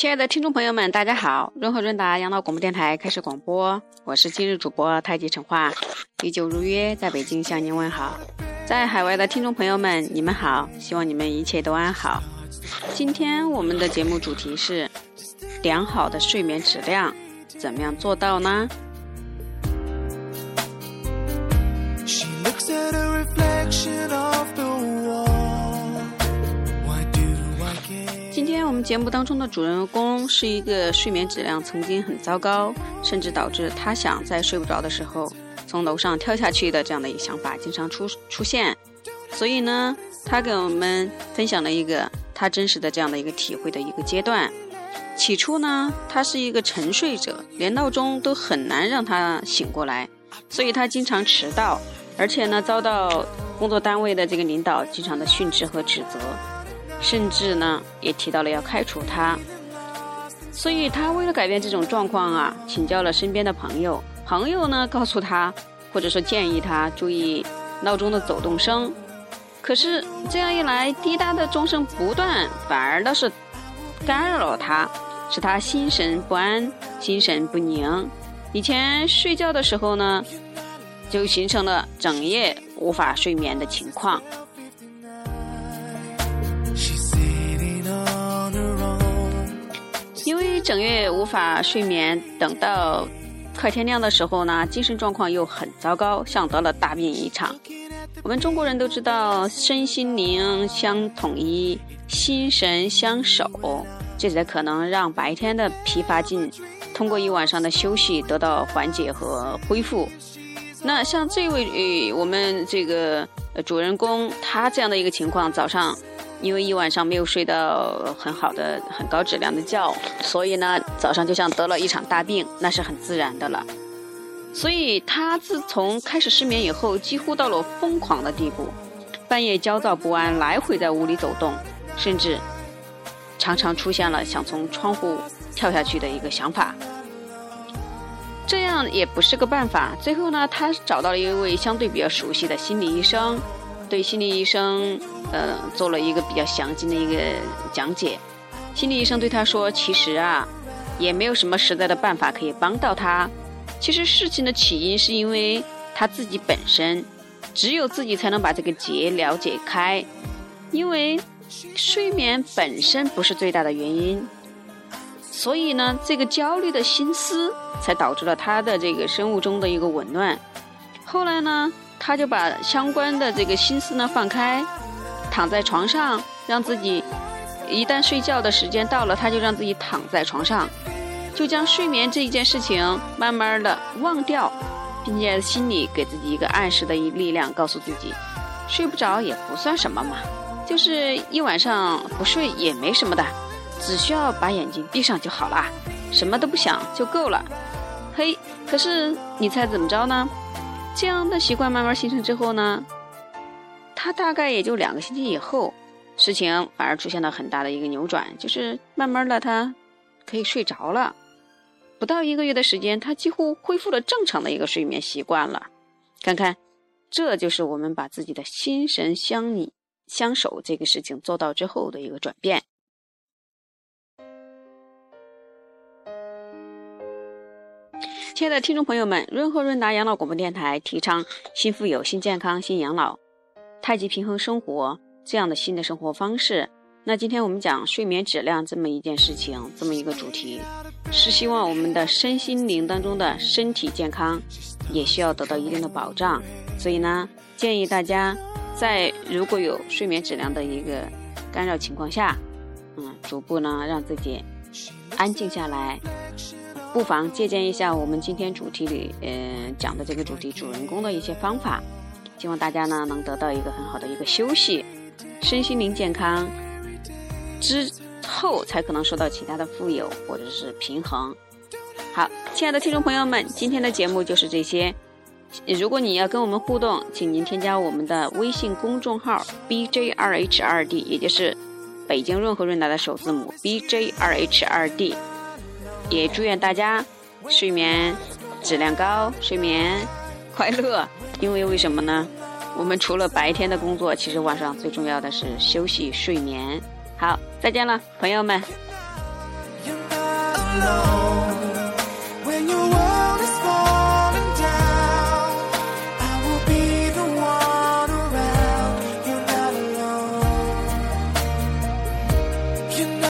亲爱的听众朋友们，大家好！润和润达养老广播电台开始广播，我是今日主播太极陈化，依旧如约在北京向您问好。在海外的听众朋友们，你们好，希望你们一切都安好。今天我们的节目主题是良好的睡眠质量，怎么样做到呢？节目当中的主人公是一个睡眠质量曾经很糟糕，甚至导致他想在睡不着的时候从楼上跳下去的这样的一个想法经常出出现。所以呢，他给我们分享了一个他真实的这样的一个体会的一个阶段。起初呢，他是一个沉睡者，连闹钟都很难让他醒过来，所以他经常迟到，而且呢，遭到工作单位的这个领导经常的训斥和指责。甚至呢，也提到了要开除他，所以他为了改变这种状况啊，请教了身边的朋友。朋友呢，告诉他，或者说建议他注意闹钟的走动声。可是这样一来，滴答的钟声不断，反而倒是干扰了他，使他心神不安、心神不宁。以前睡觉的时候呢，就形成了整夜无法睡眠的情况。整夜无法睡眠，等到快天亮的时候呢，精神状况又很糟糕，像得了大病一场。我们中国人都知道，身心灵相统一，心神相守，这才可能让白天的疲乏劲通过一晚上的休息得到缓解和恢复。那像这位呃我们这个呃主人公，他这样的一个情况，早上。因为一晚上没有睡到很好的、很高质量的觉，所以呢，早上就像得了一场大病，那是很自然的了。所以他自从开始失眠以后，几乎到了疯狂的地步，半夜焦躁不安，来回在屋里走动，甚至常常出现了想从窗户跳下去的一个想法。这样也不是个办法。最后呢，他找到了一位相对比较熟悉的心理医生。对心理医生，呃，做了一个比较详尽的一个讲解。心理医生对他说：“其实啊，也没有什么实在的办法可以帮到他。其实事情的起因是因为他自己本身，只有自己才能把这个结了解开。因为睡眠本身不是最大的原因，所以呢，这个焦虑的心思才导致了他的这个生物钟的一个紊乱。后来呢？”他就把相关的这个心思呢放开，躺在床上，让自己一旦睡觉的时间到了，他就让自己躺在床上，就将睡眠这一件事情慢慢的忘掉，并且心里给自己一个暗示的一力量，告诉自己，睡不着也不算什么嘛，就是一晚上不睡也没什么的，只需要把眼睛闭上就好了，什么都不想就够了。嘿，可是你猜怎么着呢？这样的习惯慢慢形成之后呢，他大概也就两个星期以后，事情反而出现了很大的一个扭转，就是慢慢的他可以睡着了，不到一个月的时间，他几乎恢复了正常的一个睡眠习惯了。看看，这就是我们把自己的心神相拟相守这个事情做到之后的一个转变。亲爱的听众朋友们，润和润达养老广播电台提倡新富有、新健康、新养老，太极平衡生活这样的新的生活方式。那今天我们讲睡眠质量这么一件事情，这么一个主题，是希望我们的身心灵当中的身体健康也需要得到一定的保障。所以呢，建议大家在如果有睡眠质量的一个干扰情况下，嗯，逐步呢让自己安静下来。不妨借鉴一下我们今天主题里，呃，讲的这个主题主人公的一些方法，希望大家呢能得到一个很好的一个休息，身心灵健康之后，才可能说到其他的富有或者是平衡。好，亲爱的听众朋友们，今天的节目就是这些。如果你要跟我们互动，请您添加我们的微信公众号 b j 二 h 二 d 也就是北京润和润达的首字母 b j 二 h 二 d 也祝愿大家睡眠质量高，睡眠快乐。因为为什么呢？我们除了白天的工作，其实晚上最重要的是休息睡眠。好，再见了，朋友们。